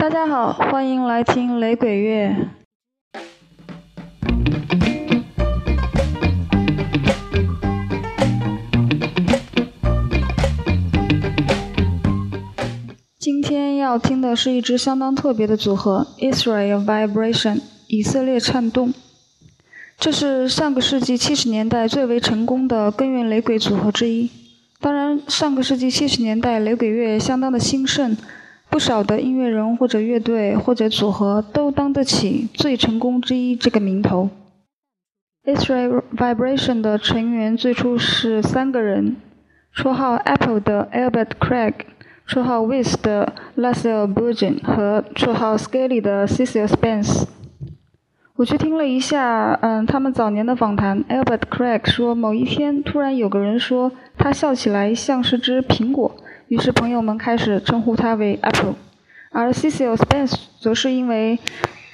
大家好，欢迎来听雷鬼乐。今天要听的是一支相当特别的组合，Israel Vibration（ 以色列颤动）。这是上个世纪七十年代最为成功的根源雷鬼组合之一。当然，上个世纪七十年代雷鬼乐相当的兴盛。不少的音乐人或者乐队或者组合都当得起最成功之一这个名头。Israel Vibration 的成员最初是三个人：绰号 Apple 的 Albert Craig，绰号 Wiz 的 Lassell b u r g e n 和绰号 Scaly 的 Cecil Spence。我去听了一下，嗯，他们早年的访谈。Albert Craig 说，某一天突然有个人说他笑起来像是只苹果。于是朋友们开始称呼他为 Apple，而 Cecil Spence 则是因为，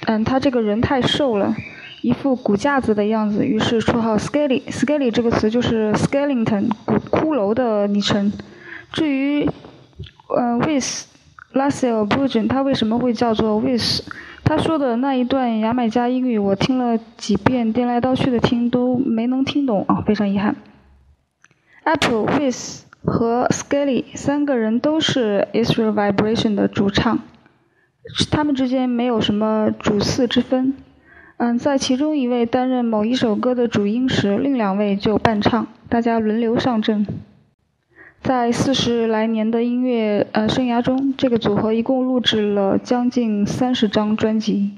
嗯，他这个人太瘦了，一副骨架子的样子，于是绰号 Skelly。Skelly 这个词就是 Skeleton 骨骷髅的昵称。至于，呃，With Lassell b u r g e n 他为什么会叫做 With？他说的那一段牙买加英语，我听了几遍，颠来倒去的听都没能听懂啊，非常遗憾。Apple With。和 Skelly 三个人都是 Israel Vibration 的主唱，他们之间没有什么主次之分。嗯，在其中一位担任某一首歌的主音时，另两位就伴唱，大家轮流上阵。在四十来年的音乐呃生涯中，这个组合一共录制了将近三十张专辑。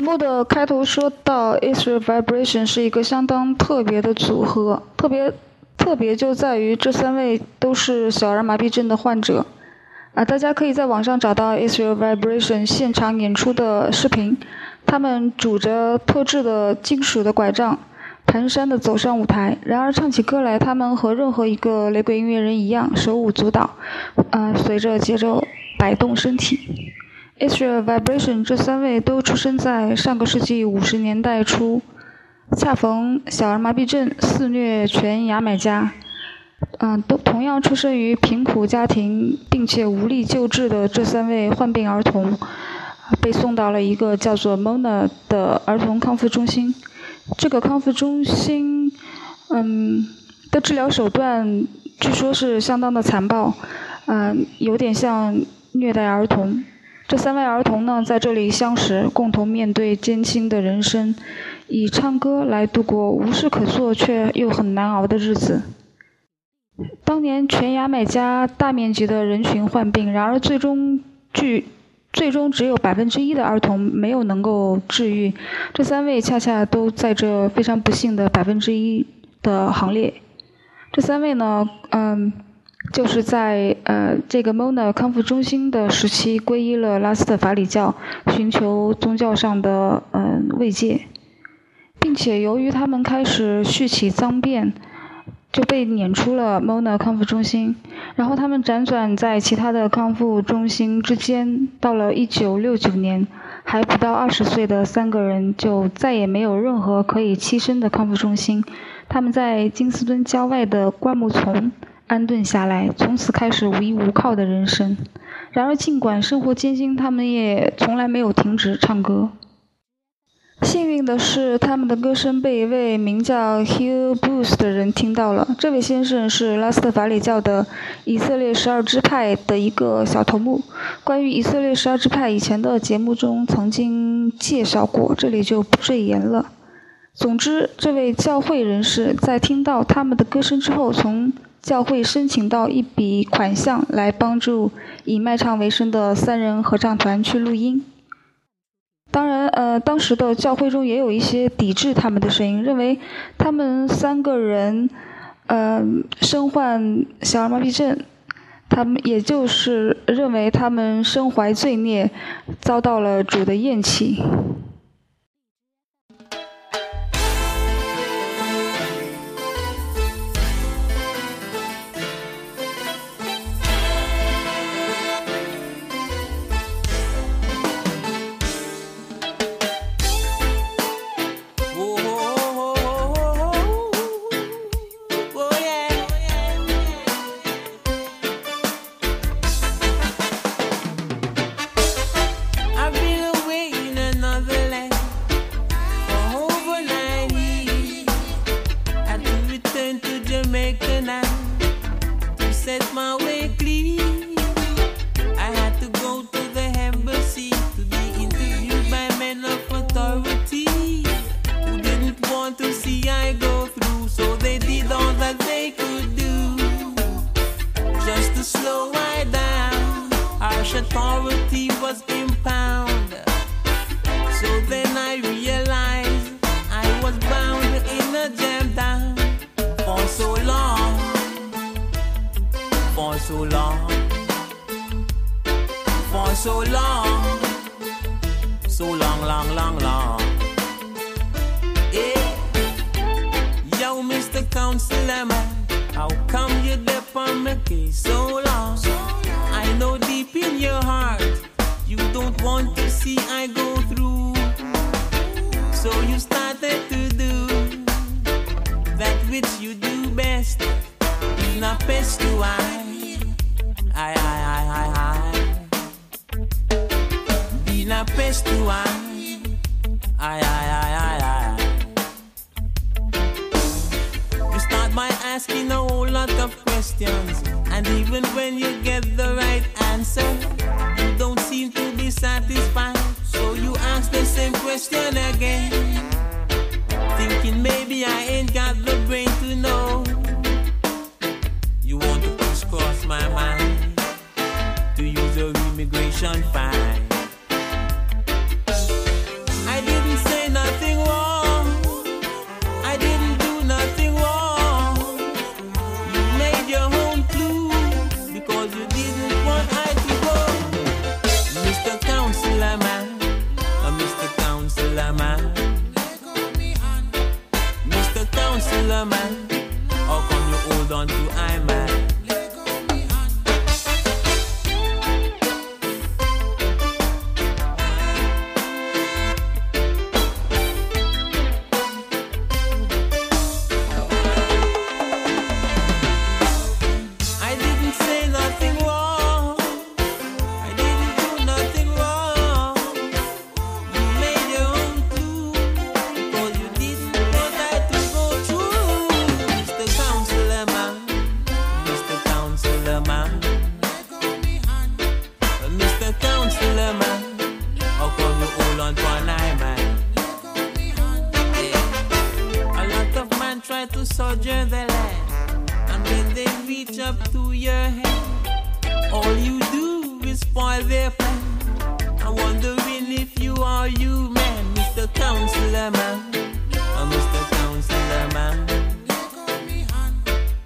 节目的开头说到，Israel Vibration 是一个相当特别的组合，特别特别就在于这三位都是小儿麻痹症的患者。啊，大家可以在网上找到 Israel Vibration 现场演出的视频，他们拄着特制的金属的拐杖，蹒跚地走上舞台。然而唱起歌来，他们和任何一个雷鬼音乐人一样，手舞足蹈，啊，随着节奏摆动身体。Israel Vibration 这三位都出生在上个世纪五十年代初，恰逢小儿麻痹症肆虐全牙买加。嗯，都同样出生于贫苦家庭，并且无力救治的这三位患病儿童，被送到了一个叫做 Mona 的儿童康复中心。这个康复中心，嗯，的治疗手段据说是相当的残暴，嗯，有点像虐待儿童。这三位儿童呢，在这里相识，共同面对艰辛的人生，以唱歌来度过无事可做却又很难熬的日子。当年全牙买加大面积的人群患病，然而最终据最终只有百分之一的儿童没有能够治愈。这三位恰恰都在这非常不幸的百分之一的行列。这三位呢，嗯。就是在呃这个 Mona 康复中心的时期，皈依了拉斯特法里教，寻求宗教上的嗯慰藉，并且由于他们开始续起脏辫，就被撵出了 Mona 康复中心。然后他们辗转在其他的康复中心之间，到了1969年，还不到二十岁的三个人就再也没有任何可以栖身的康复中心。他们在金斯敦郊外的灌木丛。安顿下来，从此开始无依无靠的人生。然而，尽管生活艰辛，他们也从来没有停止唱歌。幸运的是，他们的歌声被一位名叫 Hugh Booth 的人听到了。这位先生是拉斯特法里教的以色列十二支派的一个小头目。关于以色列十二支派，以前的节目中曾经介绍过，这里就不赘言了。总之，这位教会人士在听到他们的歌声之后，从教会申请到一笔款项来帮助以卖唱为生的三人合唱团去录音。当然，呃，当时的教会中也有一些抵制他们的声音，认为他们三个人，呃，身患小儿麻痹症，他们也就是认为他们身怀罪孽，遭到了主的厌弃。so long. I know deep in your heart you don't want to see I go through. So you started to do that which you do best. Na best to I. I, I, I, I, I. Be na best to I. I, I, I, I, I. You start by asking a whole lot of questions. And even when you get the right answer, you don't seem to be satisfied. So you ask the same question again. Thinking maybe I ain't got the brain to know. You want to cross my mind to use your immigration fine. Up to your hand, all you do is spoil their plan. I'm wondering if you are you, man, Mr. Counselor Man. Uh, Mr. Counselor Man.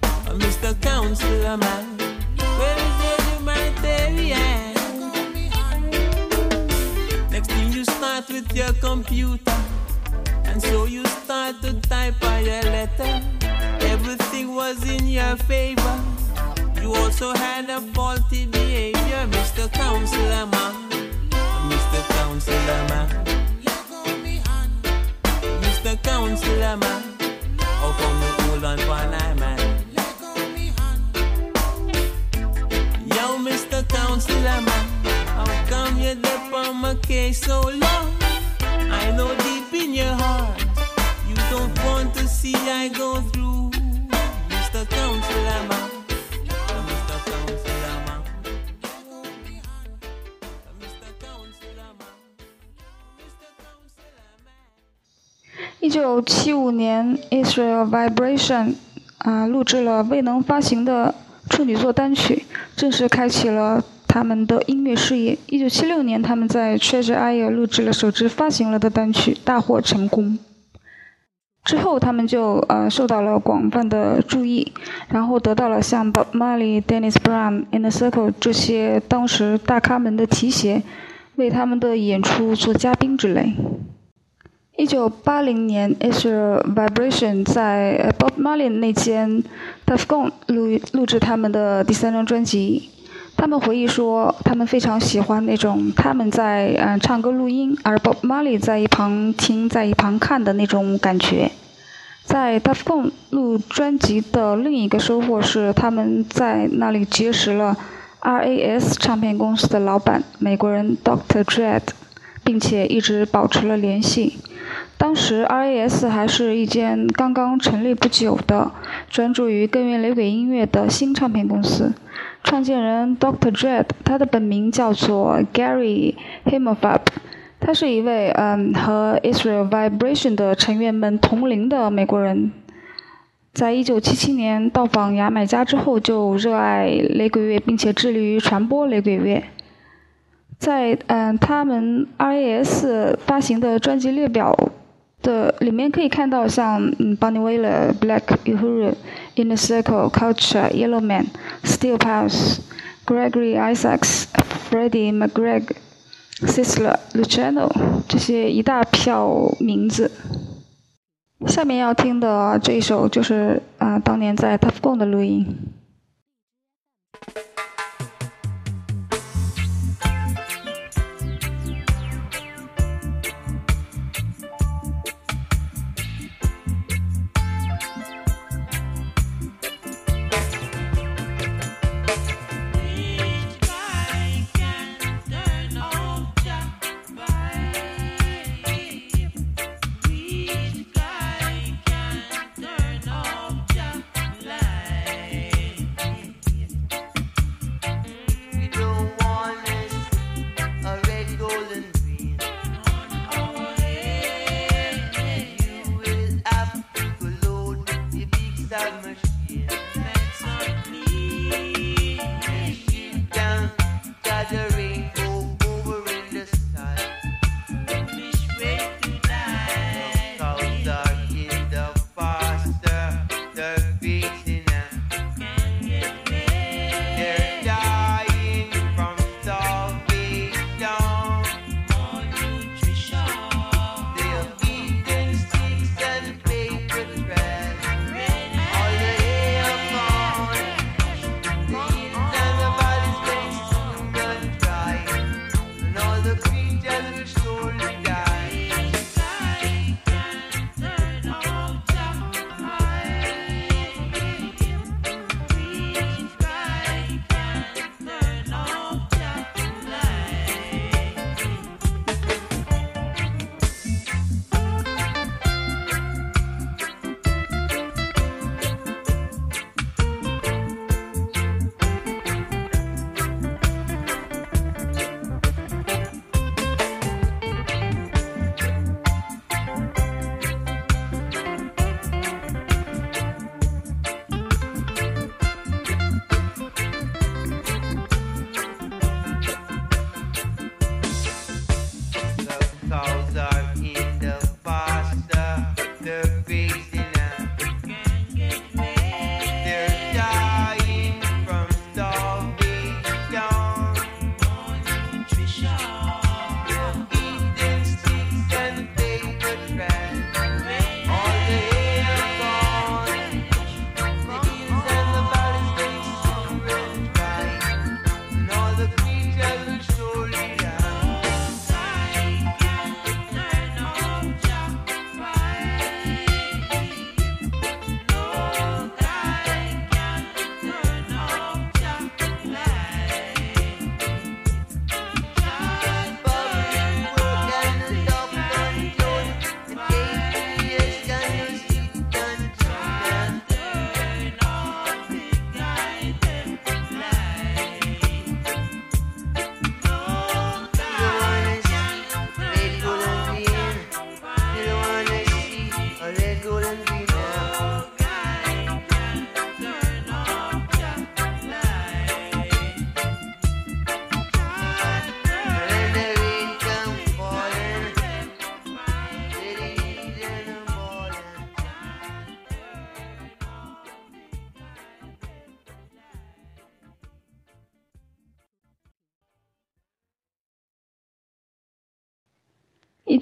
Uh, Mr. Counselor Man. Where is the humanitarian? Next thing you start with your computer. And so you start to type on your letter. Everything was in your favor. You also had a faulty behavior, Mr. Counselor Man. Mr. Counselor Man. Mr. Counselor Man. How come you hold on for an 是 Vibration 啊、录制了未能发行的处女作单曲，正式开启了他们的音乐事业。一九七六年，他们在 Treasure Isle 录制了首支发行了的单曲，大获成功。之后，他们就呃受到了广泛的注意，然后得到了像 Bob Marley、Dennis Brown、Inner Circle 这些当时大咖们的提携，为他们的演出做嘉宾之类。一九八零年，Isle Vibration 在 Bob Marley 那间 Tuff Gong 录录制他们的第三张专辑。他们回忆说，他们非常喜欢那种他们在嗯、唱歌录音，而 Bob Marley 在一旁听，在一旁看的那种感觉。在 Tuff Gong 录专辑的另一个收获是，他们在那里结识了 RAS 唱片公司的老板美国人 Dr. Dread，并且一直保持了联系。当时 RAS 还是一间刚刚成立不久的、专注于根源雷鬼音乐的新唱片公司。创建人 Dr. Dread，他的本名叫做 Gary Himmelfarb，他是一位嗯和 Israel Vibration 的成员们同龄的美国人。在一九七七年到访牙买加之后，就热爱雷鬼乐，并且致力于传播雷鬼乐。在嗯他们 RAS 发行的专辑列表的里面可以看到像嗯 Bonnie Wailer、Black Uhuru、Inner Circle、Culture、Yellowman、Steel Pulse、Gregory Isaacs、Freddie McGreg、Sisler、Luciano 这些一大票名字。下面要听的这一首就是啊、当年在 Tough Gong 的录音。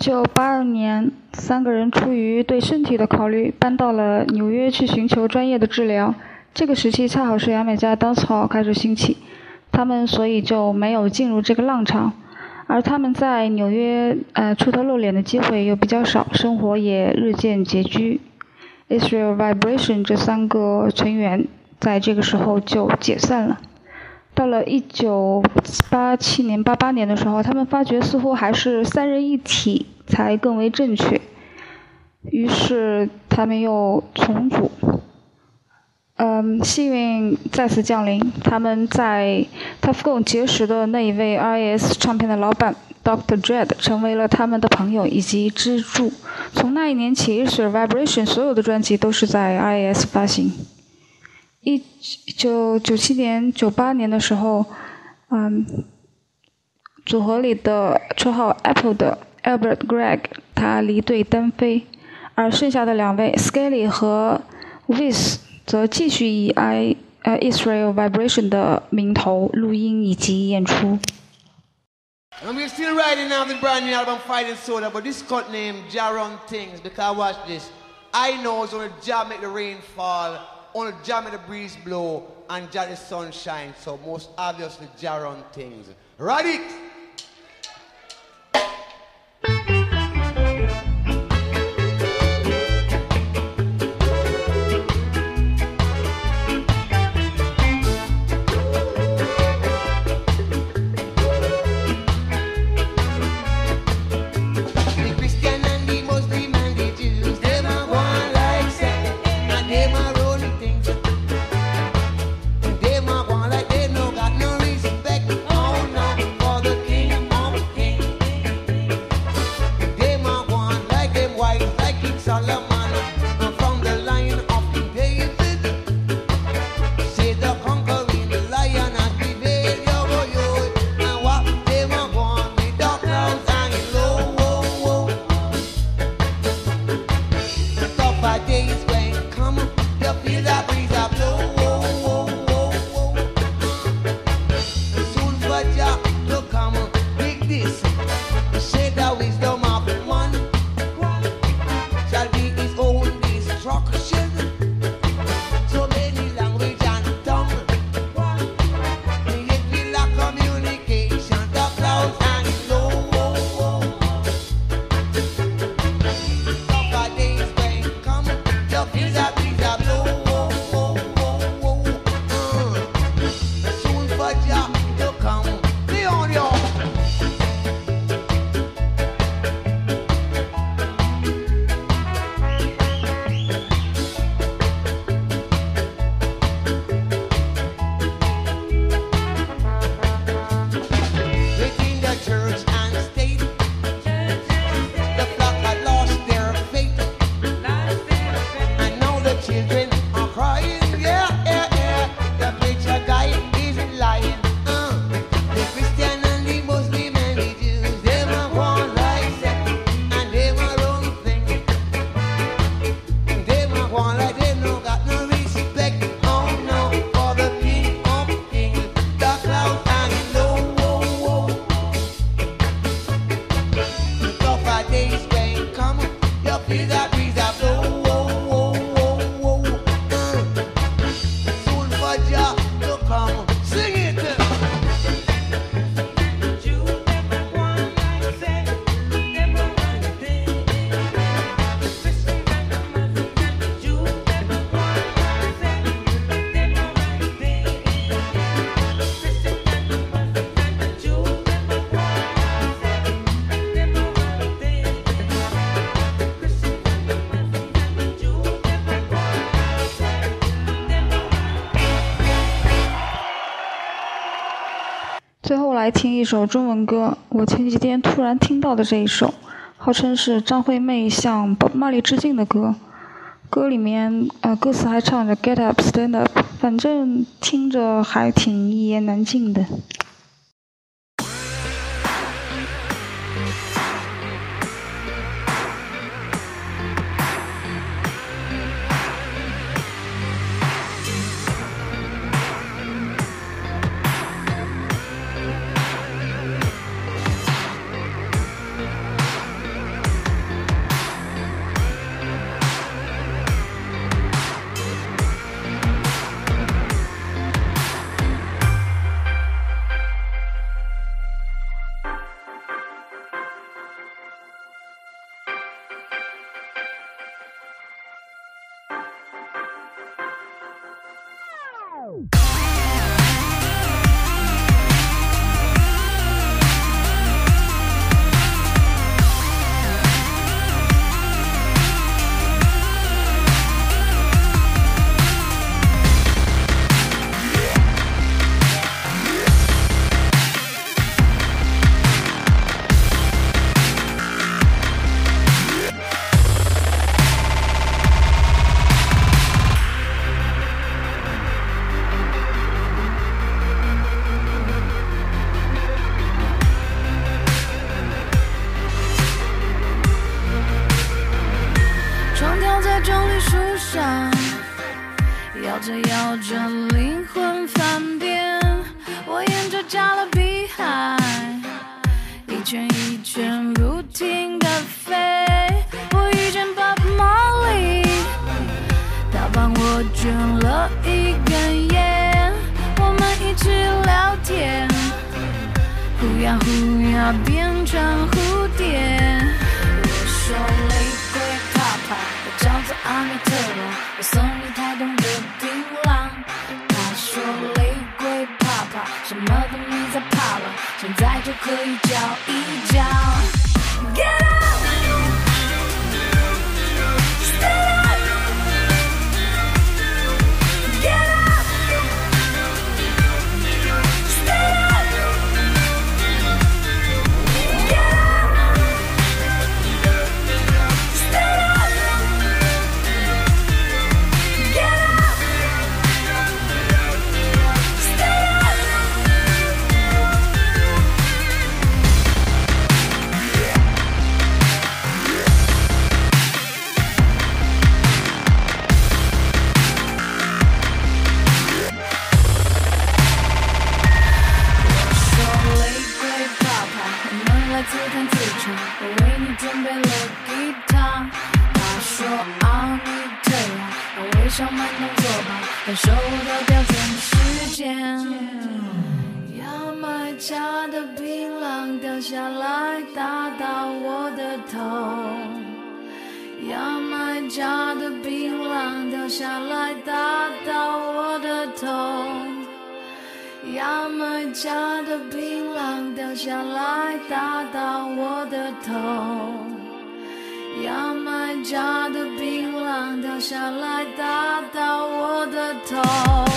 九八二年，三个人出于对身体的考虑，搬到了纽约去寻求专业的治疗。这个时期恰好是牙买加当草开始兴起，他们所以就没有进入这个浪潮。而他们在纽约呃出头露脸的机会又比较少，生活也日渐拮据。Israel Vibration 这三个成员在这个时候就解散了。到了一九八七年、八八年的时候，他们发觉似乎还是三人一体才更为正确，于是他们又重组。嗯，幸运再次降临，他们在 Tough Gong 结识的那一位 RAS 唱片的老板 Dr. Dread 成为了他们的朋友以及支柱。从那一年起，Israel Vibration 所有的专辑都是在 RAS 发行。一九九七年、九八年的时候，嗯，组合里的绰号 Apple 的 Albert Gregg 他离队单飞，而剩下的两位 Skelly 和 Wiz 则继续以 I 呃 Israel Vibration 的名头录音以及演出。And we're still riding out the brand new album Fighting Soda, but this cut name Jaron Things because watch this. I know it's only Jah make the rain fall, only Jah the breeze blow, and Jah the sun shine. So most obviously Jaron Things. Ride it! 来听一首中文歌，我前几天突然听到的这一首，号称是张惠妹向 Bob Marley 致敬的歌。歌里面呃歌词还唱着 Get up, stand up，反正听着还挺一言难尽的。要标准时间。要买家的槟榔掉下来打到我的头，要买家的槟榔掉下来打到我的头。牙买加的槟榔掉下来打到我的头，牙买加的槟。掉下来打到我的头。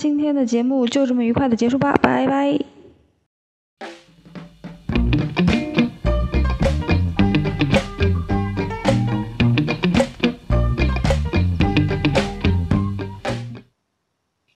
今天的节目就这么愉快的结束吧拜拜。